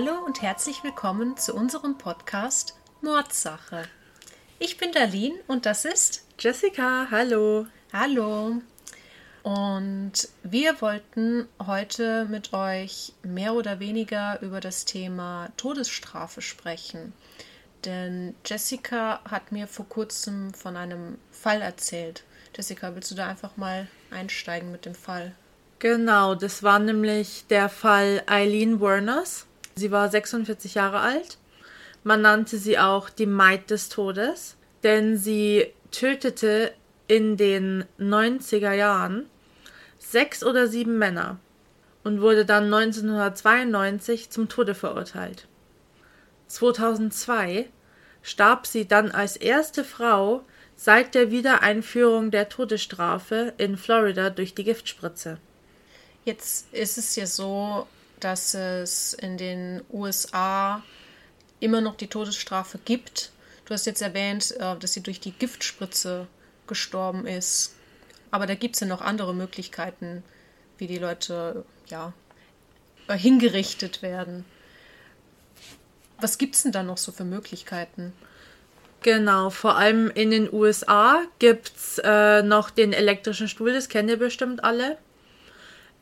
Hallo und herzlich willkommen zu unserem Podcast Mordsache. Ich bin Darlene und das ist Jessica. Hallo. Hallo. Und wir wollten heute mit euch mehr oder weniger über das Thema Todesstrafe sprechen. Denn Jessica hat mir vor kurzem von einem Fall erzählt. Jessica, willst du da einfach mal einsteigen mit dem Fall? Genau, das war nämlich der Fall Eileen Werners. Sie war 46 Jahre alt. Man nannte sie auch die Maid des Todes, denn sie tötete in den 90er Jahren sechs oder sieben Männer und wurde dann 1992 zum Tode verurteilt. 2002 starb sie dann als erste Frau seit der Wiedereinführung der Todesstrafe in Florida durch die Giftspritze. Jetzt ist es ja so, dass es in den USA immer noch die Todesstrafe gibt. Du hast jetzt erwähnt, äh, dass sie durch die Giftspritze gestorben ist. Aber da gibt es ja noch andere Möglichkeiten, wie die Leute ja hingerichtet werden. Was gibt es denn da noch so für Möglichkeiten? Genau, vor allem in den USA gibt es äh, noch den elektrischen Stuhl, das kennen ihr bestimmt alle.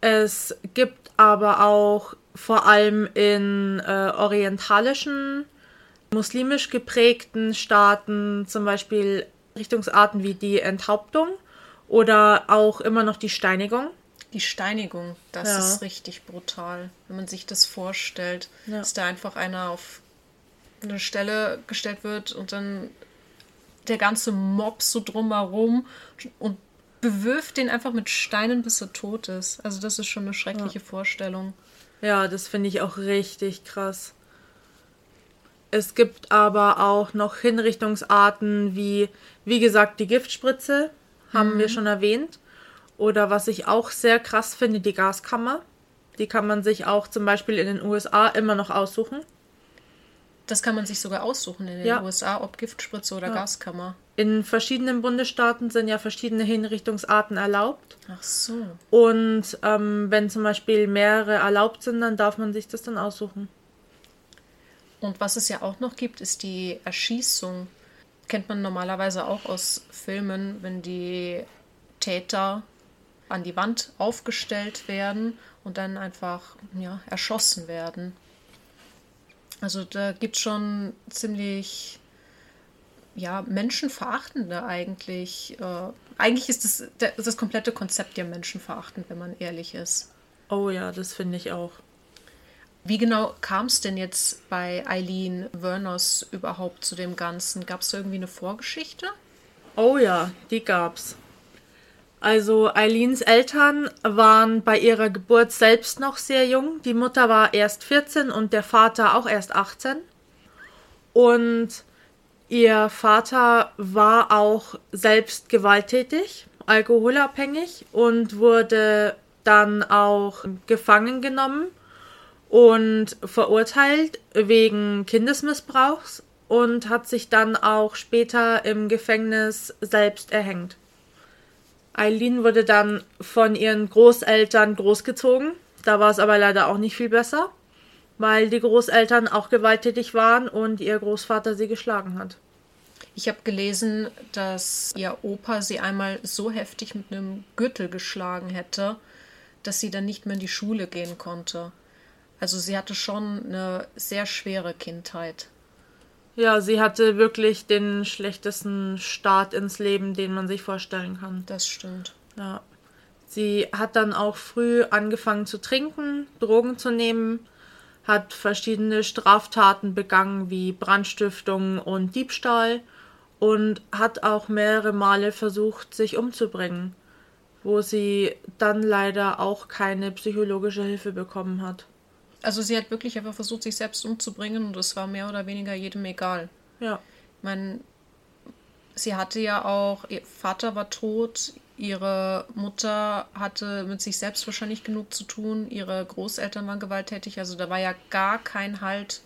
Es gibt aber auch vor allem in äh, orientalischen, muslimisch geprägten Staaten zum Beispiel Richtungsarten wie die Enthauptung oder auch immer noch die Steinigung. Die Steinigung, das ja. ist richtig brutal. Wenn man sich das vorstellt, ja. dass da einfach einer auf eine Stelle gestellt wird und dann der ganze Mob so drumherum und bewirft den einfach mit Steinen, bis er tot ist. Also das ist schon eine schreckliche ja. Vorstellung. Ja, das finde ich auch richtig krass. Es gibt aber auch noch Hinrichtungsarten wie, wie gesagt, die Giftspritze, haben mhm. wir schon erwähnt. Oder was ich auch sehr krass finde, die Gaskammer. Die kann man sich auch zum Beispiel in den USA immer noch aussuchen. Das kann man sich sogar aussuchen in den ja. USA, ob Giftspritze oder ja. Gaskammer. In verschiedenen Bundesstaaten sind ja verschiedene Hinrichtungsarten erlaubt. Ach so. Und ähm, wenn zum Beispiel mehrere erlaubt sind, dann darf man sich das dann aussuchen. Und was es ja auch noch gibt, ist die Erschießung. Kennt man normalerweise auch aus Filmen, wenn die Täter an die Wand aufgestellt werden und dann einfach ja, erschossen werden. Also da gibt es schon ziemlich ja, menschenverachtende eigentlich. Äh, eigentlich ist das, das komplette Konzept ja menschenverachtend, wenn man ehrlich ist. Oh ja, das finde ich auch. Wie genau kam es denn jetzt bei Eileen Werners überhaupt zu dem Ganzen? Gab es irgendwie eine Vorgeschichte? Oh ja, die gab's. Also Eileens Eltern waren bei ihrer Geburt selbst noch sehr jung. Die Mutter war erst 14 und der Vater auch erst 18. Und ihr Vater war auch selbst gewalttätig, alkoholabhängig und wurde dann auch gefangen genommen und verurteilt wegen Kindesmissbrauchs und hat sich dann auch später im Gefängnis selbst erhängt. Eileen wurde dann von ihren Großeltern großgezogen. Da war es aber leider auch nicht viel besser, weil die Großeltern auch gewalttätig waren und ihr Großvater sie geschlagen hat. Ich habe gelesen, dass ihr Opa sie einmal so heftig mit einem Gürtel geschlagen hätte, dass sie dann nicht mehr in die Schule gehen konnte. Also sie hatte schon eine sehr schwere Kindheit. Ja, sie hatte wirklich den schlechtesten Start ins Leben, den man sich vorstellen kann. Das stimmt. Ja. Sie hat dann auch früh angefangen zu trinken, Drogen zu nehmen, hat verschiedene Straftaten begangen wie Brandstiftung und Diebstahl und hat auch mehrere Male versucht, sich umzubringen, wo sie dann leider auch keine psychologische Hilfe bekommen hat. Also sie hat wirklich einfach versucht, sich selbst umzubringen und es war mehr oder weniger jedem egal. Ja. Ich meine, sie hatte ja auch, ihr Vater war tot, ihre Mutter hatte mit sich selbst wahrscheinlich genug zu tun, ihre Großeltern waren gewalttätig, also da war ja gar kein Halt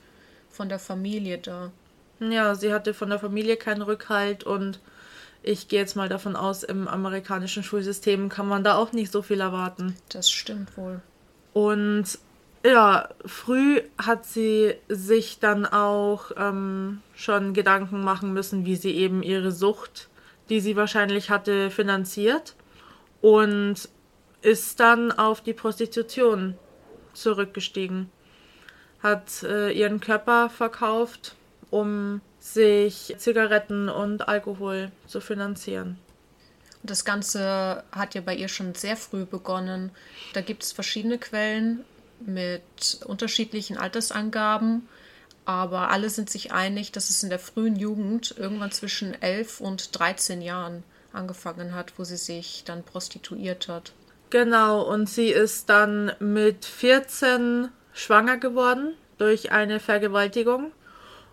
von der Familie da. Ja, sie hatte von der Familie keinen Rückhalt und ich gehe jetzt mal davon aus, im amerikanischen Schulsystem kann man da auch nicht so viel erwarten. Das stimmt wohl. Und Ja, früh hat sie sich dann auch ähm, schon Gedanken machen müssen, wie sie eben ihre Sucht, die sie wahrscheinlich hatte, finanziert und ist dann auf die Prostitution zurückgestiegen. Hat äh, ihren Körper verkauft, um sich Zigaretten und Alkohol zu finanzieren. Das Ganze hat ja bei ihr schon sehr früh begonnen. Da gibt es verschiedene Quellen mit unterschiedlichen Altersangaben, aber alle sind sich einig, dass es in der frühen Jugend irgendwann zwischen 11 und 13 Jahren angefangen hat, wo sie sich dann prostituiert hat. Genau, und sie ist dann mit 14 schwanger geworden durch eine Vergewaltigung.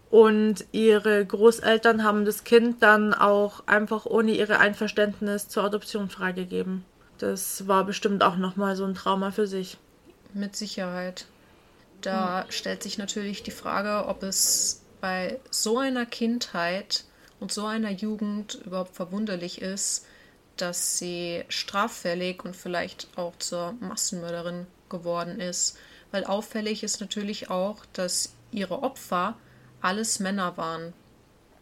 Und ihre Großeltern haben das Kind dann auch einfach ohne ihre Einverständnis zur Adoption freigegeben. Das war bestimmt auch nochmal so ein Trauma für sich. Mit Sicherheit. Da hm. stellt sich natürlich die Frage, ob es bei so einer Kindheit und so einer Jugend überhaupt verwunderlich ist, dass sie straffällig und vielleicht auch zur Massenmörderin geworden ist. Weil auffällig ist natürlich auch, dass ihre Opfer alles Männer waren.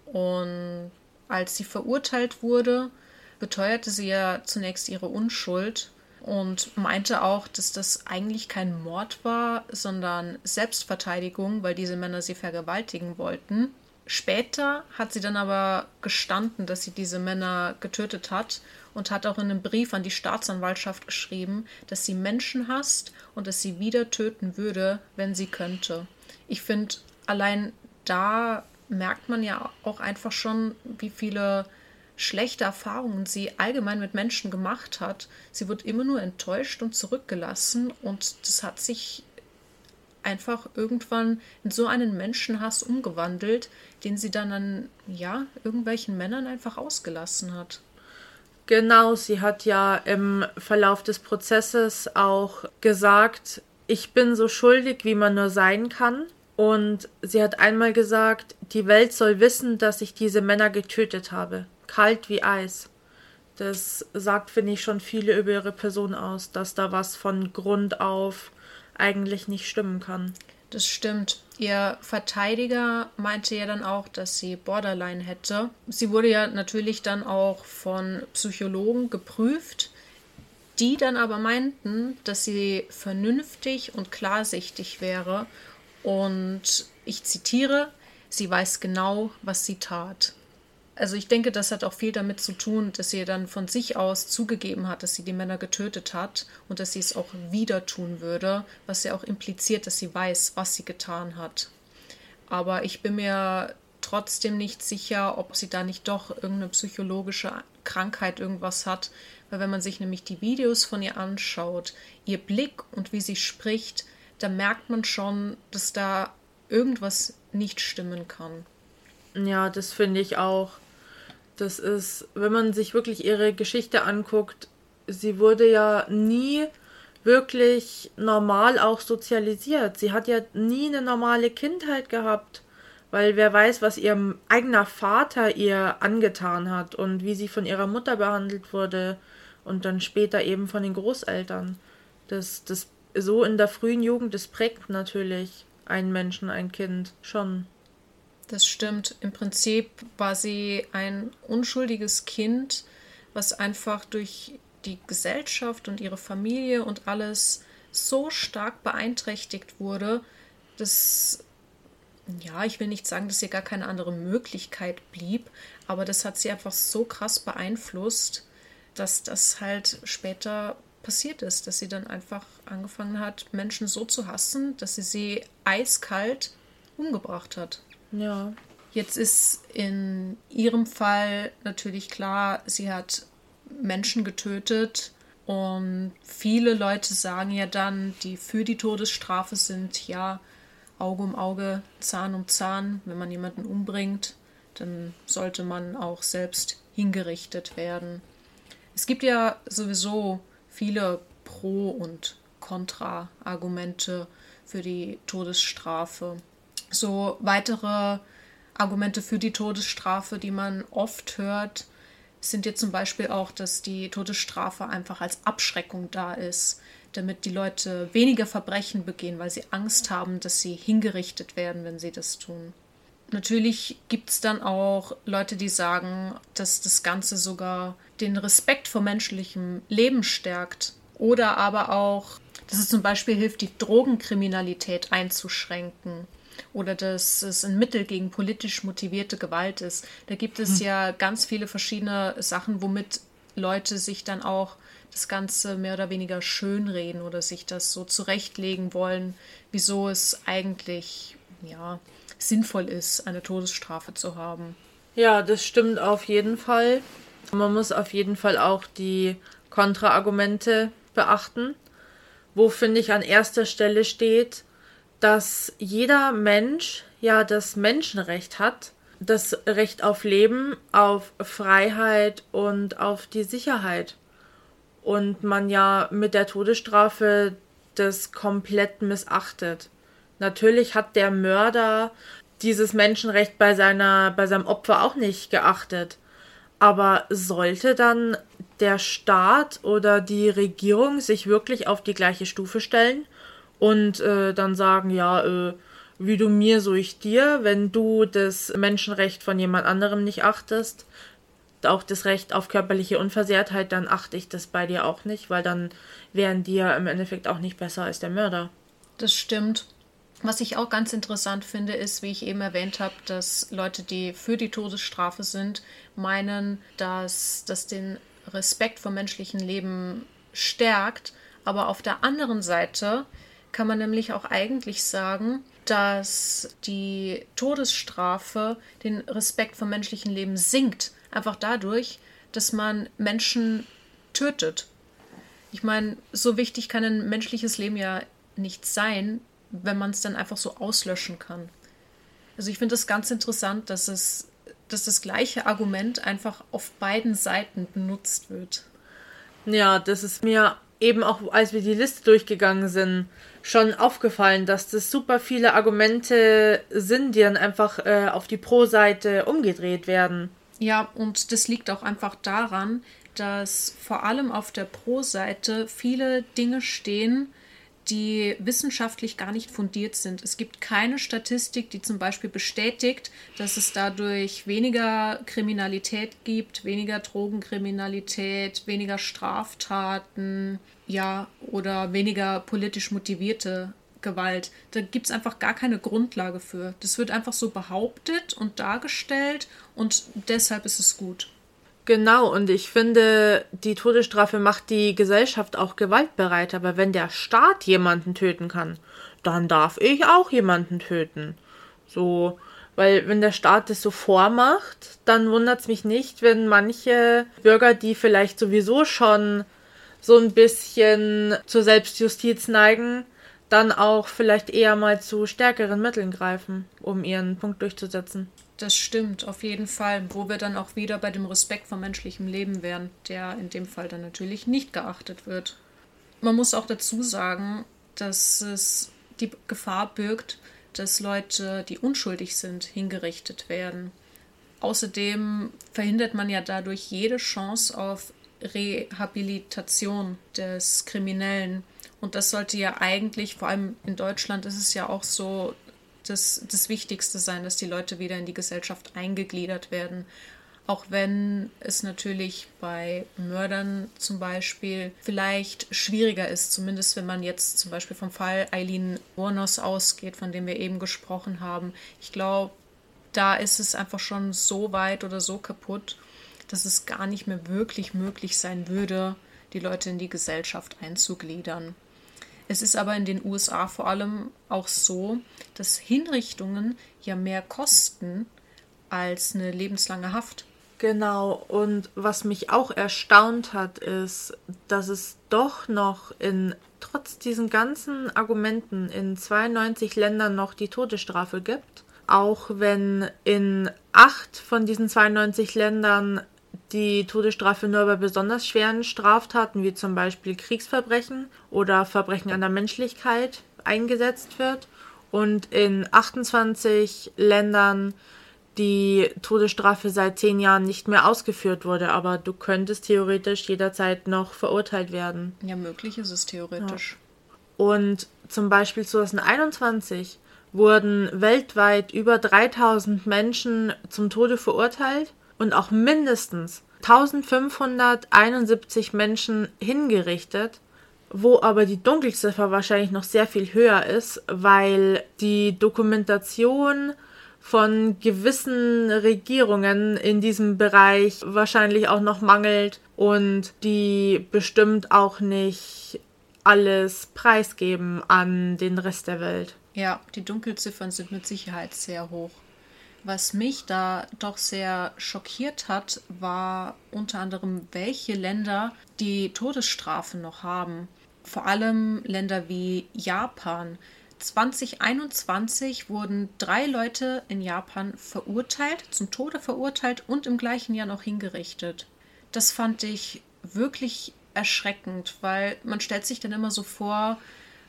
Und als sie verurteilt wurde, beteuerte sie ja zunächst ihre Unschuld und meinte auch, dass das eigentlich kein Mord war, sondern Selbstverteidigung, weil diese Männer sie vergewaltigen wollten. Später hat sie dann aber gestanden, dass sie diese Männer getötet hat und hat auch in einem Brief an die Staatsanwaltschaft geschrieben, dass sie Menschen hasst und dass sie wieder töten würde, wenn sie könnte. Ich finde, allein da merkt man ja auch einfach schon, wie viele schlechte Erfahrungen sie allgemein mit Menschen gemacht hat. Sie wird immer nur enttäuscht und zurückgelassen und das hat sich einfach irgendwann in so einen Menschenhass umgewandelt, den sie dann an ja, irgendwelchen Männern einfach ausgelassen hat. Genau, sie hat ja im Verlauf des Prozesses auch gesagt, ich bin so schuldig, wie man nur sein kann. Und sie hat einmal gesagt, die Welt soll wissen, dass ich diese Männer getötet habe. Kalt wie Eis. Das sagt, finde ich, schon viele über ihre Person aus, dass da was von Grund auf eigentlich nicht stimmen kann. Das stimmt. Ihr Verteidiger meinte ja dann auch, dass sie Borderline hätte. Sie wurde ja natürlich dann auch von Psychologen geprüft, die dann aber meinten, dass sie vernünftig und klarsichtig wäre und ich zitiere, sie weiß genau, was sie tat. Also ich denke, das hat auch viel damit zu tun, dass sie dann von sich aus zugegeben hat, dass sie die Männer getötet hat und dass sie es auch wieder tun würde, was ja auch impliziert, dass sie weiß, was sie getan hat. Aber ich bin mir trotzdem nicht sicher, ob sie da nicht doch irgendeine psychologische Krankheit irgendwas hat, weil wenn man sich nämlich die Videos von ihr anschaut, ihr Blick und wie sie spricht, da merkt man schon, dass da irgendwas nicht stimmen kann. Ja, das finde ich auch. Das ist, wenn man sich wirklich ihre Geschichte anguckt, sie wurde ja nie wirklich normal auch sozialisiert. Sie hat ja nie eine normale Kindheit gehabt, weil wer weiß, was ihr eigener Vater ihr angetan hat und wie sie von ihrer Mutter behandelt wurde und dann später eben von den Großeltern. Das, das so in der frühen Jugend, das prägt natürlich einen Menschen, ein Kind schon. Das stimmt. Im Prinzip war sie ein unschuldiges Kind, was einfach durch die Gesellschaft und ihre Familie und alles so stark beeinträchtigt wurde, dass, ja, ich will nicht sagen, dass ihr gar keine andere Möglichkeit blieb, aber das hat sie einfach so krass beeinflusst, dass das halt später passiert ist, dass sie dann einfach angefangen hat, Menschen so zu hassen, dass sie sie eiskalt umgebracht hat. Ja. Jetzt ist in ihrem Fall natürlich klar, sie hat Menschen getötet und viele Leute sagen ja dann, die für die Todesstrafe sind, ja, Auge um Auge, Zahn um Zahn, wenn man jemanden umbringt, dann sollte man auch selbst hingerichtet werden. Es gibt ja sowieso viele Pro- und Kontra-Argumente für die Todesstrafe. So weitere Argumente für die Todesstrafe, die man oft hört, sind jetzt zum Beispiel auch, dass die Todesstrafe einfach als Abschreckung da ist, damit die Leute weniger Verbrechen begehen, weil sie Angst haben, dass sie hingerichtet werden, wenn sie das tun. Natürlich gibt es dann auch Leute, die sagen, dass das Ganze sogar den Respekt vor menschlichem Leben stärkt. Oder aber auch, dass es zum Beispiel hilft, die Drogenkriminalität einzuschränken. Oder dass es ein Mittel gegen politisch motivierte Gewalt ist. Da gibt es hm. ja ganz viele verschiedene Sachen, womit Leute sich dann auch das Ganze mehr oder weniger schönreden oder sich das so zurechtlegen wollen, wieso es eigentlich, ja, sinnvoll ist, eine Todesstrafe zu haben. Ja, das stimmt auf jeden Fall. Man muss auf jeden Fall auch die Kontraargumente beachten, wo finde ich an erster Stelle steht, dass jeder Mensch ja das Menschenrecht hat, das Recht auf Leben, auf Freiheit und auf die Sicherheit. Und man ja mit der Todesstrafe das komplett missachtet. Natürlich hat der Mörder dieses Menschenrecht bei seiner, bei seinem Opfer auch nicht geachtet. Aber sollte dann der Staat oder die Regierung sich wirklich auf die gleiche Stufe stellen und äh, dann sagen, ja, äh, wie du mir, so ich dir, wenn du das Menschenrecht von jemand anderem nicht achtest, auch das Recht auf körperliche Unversehrtheit, dann achte ich das bei dir auch nicht, weil dann wären die ja im Endeffekt auch nicht besser als der Mörder. Das stimmt. Was ich auch ganz interessant finde, ist, wie ich eben erwähnt habe, dass Leute, die für die Todesstrafe sind, meinen, dass das den Respekt vor menschlichen Leben stärkt. Aber auf der anderen Seite kann man nämlich auch eigentlich sagen, dass die Todesstrafe den Respekt vor menschlichen Leben sinkt. Einfach dadurch, dass man Menschen tötet. Ich meine, so wichtig kann ein menschliches Leben ja nicht sein, wenn man es dann einfach so auslöschen kann. Also ich finde es ganz interessant, dass es, dass das gleiche Argument einfach auf beiden Seiten benutzt wird. Ja, das ist mir eben auch, als wir die Liste durchgegangen sind, schon aufgefallen, dass das super viele Argumente sind, die dann einfach äh, auf die Pro-Seite umgedreht werden. Ja, und das liegt auch einfach daran, dass vor allem auf der Pro-Seite viele Dinge stehen, die wissenschaftlich gar nicht fundiert sind. Es gibt keine Statistik, die zum Beispiel bestätigt, dass es dadurch weniger Kriminalität gibt, weniger Drogenkriminalität, weniger Straftaten, ja, oder weniger politisch motivierte Gewalt. Da gibt es einfach gar keine Grundlage für. Das wird einfach so behauptet und dargestellt und deshalb ist es gut. Genau, und ich finde, die Todesstrafe macht die Gesellschaft auch gewaltbereit. Aber wenn der Staat jemanden töten kann, dann darf ich auch jemanden töten. So, weil wenn der Staat das so vormacht, dann wundert es mich nicht, wenn manche Bürger, die vielleicht sowieso schon so ein bisschen zur Selbstjustiz neigen, dann auch vielleicht eher mal zu stärkeren Mitteln greifen, um ihren Punkt durchzusetzen. Das stimmt, auf jeden Fall. Wo wir dann auch wieder bei dem Respekt vor menschlichem Leben wären, der in dem Fall dann natürlich nicht geachtet wird. Man muss auch dazu sagen, dass es die Gefahr birgt, dass Leute, die unschuldig sind, hingerichtet werden. Außerdem verhindert man ja dadurch jede Chance auf Rehabilitation des Kriminellen. Und das sollte ja eigentlich, vor allem in Deutschland ist es ja auch so, das, das Wichtigste sein, dass die Leute wieder in die Gesellschaft eingegliedert werden. Auch wenn es natürlich bei Mördern zum Beispiel vielleicht schwieriger ist, zumindest wenn man jetzt zum Beispiel vom Fall Eileen Warnos ausgeht, von dem wir eben gesprochen haben. Ich glaube, da ist es einfach schon so weit oder so kaputt, dass es gar nicht mehr wirklich möglich sein würde, die Leute in die Gesellschaft einzugliedern. Es ist aber in den USA vor allem auch so, dass Hinrichtungen ja mehr kosten als eine lebenslange Haft. Genau, und was mich auch erstaunt hat, ist, dass es doch noch in, trotz diesen ganzen Argumenten, in 92 Ländern noch die Todesstrafe gibt. Auch wenn in acht von diesen 92 Ländern die Todesstrafe nur bei besonders schweren Straftaten wie zum Beispiel Kriegsverbrechen oder Verbrechen an der Menschlichkeit eingesetzt wird und in 28 Ländern die Todesstrafe seit zehn Jahren nicht mehr ausgeführt wurde, aber du könntest theoretisch jederzeit noch verurteilt werden. Ja, möglich ist es theoretisch. Ja. Und zum Beispiel 2021 wurden weltweit über 3000 Menschen zum Tode verurteilt und auch mindestens 1571 Menschen hingerichtet, wo aber die Dunkelziffer wahrscheinlich noch sehr viel höher ist, weil die Dokumentation von gewissen Regierungen in diesem Bereich wahrscheinlich auch noch mangelt und die bestimmt auch nicht alles preisgeben an den Rest der Welt. Ja, die Dunkelziffern sind mit Sicherheit sehr hoch. Was mich da doch sehr schockiert hat, war unter anderem, welche Länder die Todesstrafe noch haben. Vor allem Länder wie Japan. 2021 wurden drei Leute in Japan verurteilt, zum Tode verurteilt und im gleichen Jahr noch hingerichtet. Das fand ich wirklich erschreckend, weil man stellt sich dann immer so vor,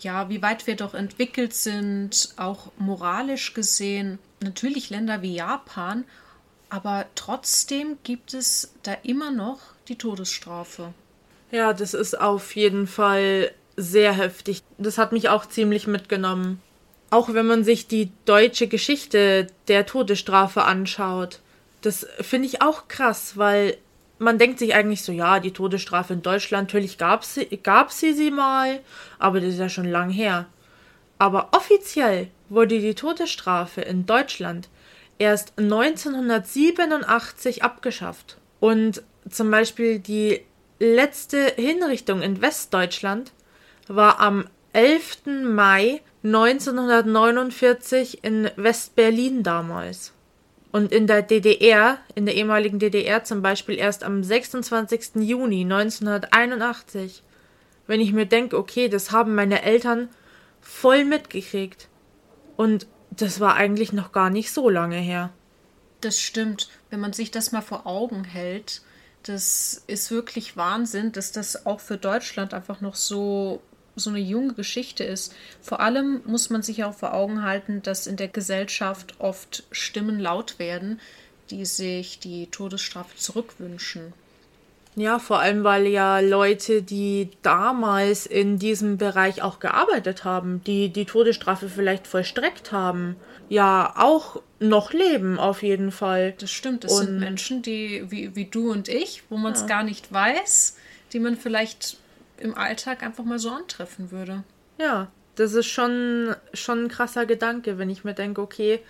ja, wie weit wir doch entwickelt sind, auch moralisch gesehen. Natürlich Länder wie Japan, aber trotzdem gibt es da immer noch die Todesstrafe. Ja, das ist auf jeden Fall sehr heftig. Das hat mich auch ziemlich mitgenommen. Auch wenn man sich die deutsche Geschichte der Todesstrafe anschaut. Das finde ich auch krass, weil man denkt sich eigentlich so, ja, die Todesstrafe in Deutschland, natürlich gab sie, gab sie sie mal, aber das ist ja schon lang her. Aber offiziell wurde die Todesstrafe in Deutschland erst 1987 abgeschafft. Und zum Beispiel die letzte Hinrichtung in Westdeutschland war am 11. Mai 1949 in Westberlin damals. Und in der DDR, in der ehemaligen DDR zum Beispiel erst am 26. Juni 1981. Wenn ich mir denke, okay, das haben meine Eltern voll mitgekriegt. Und das war eigentlich noch gar nicht so lange her. Das stimmt. Wenn man sich das mal vor Augen hält, das ist wirklich Wahnsinn, dass das auch für Deutschland einfach noch so so eine junge Geschichte ist. Vor allem muss man sich auch vor Augen halten, dass in der Gesellschaft oft Stimmen laut werden, die sich die Todesstrafe zurückwünschen. Ja, vor allem, weil ja Leute, die damals in diesem Bereich auch gearbeitet haben, die die Todesstrafe vielleicht vollstreckt haben, ja auch noch leben, auf jeden Fall. Das stimmt, das und sind Menschen, die wie, wie du und ich, wo man es ja. gar nicht weiß, die man vielleicht im Alltag einfach mal so antreffen würde. Ja, das ist schon, schon ein krasser Gedanke, wenn ich mir denke, okay,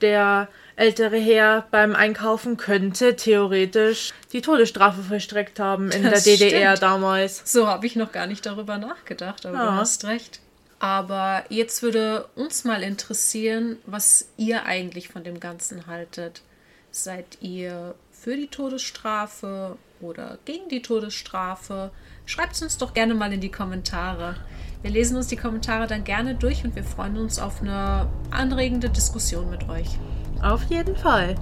der ältere Herr beim Einkaufen könnte theoretisch die Todesstrafe vollstreckt haben in das der DDR stimmt. damals. So habe ich noch gar nicht darüber nachgedacht, aber ja. du hast recht. Aber jetzt würde uns mal interessieren, was ihr eigentlich von dem Ganzen haltet. Seid ihr für die Todesstrafe oder gegen die Todesstrafe? Schreibt es uns doch gerne mal in die Kommentare. Wir lesen uns die Kommentare dann gerne durch und wir freuen uns auf eine anregende Diskussion mit euch. Auf jeden Fall.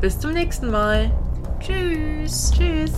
Bis zum nächsten Mal. Tschüss. Tschüss.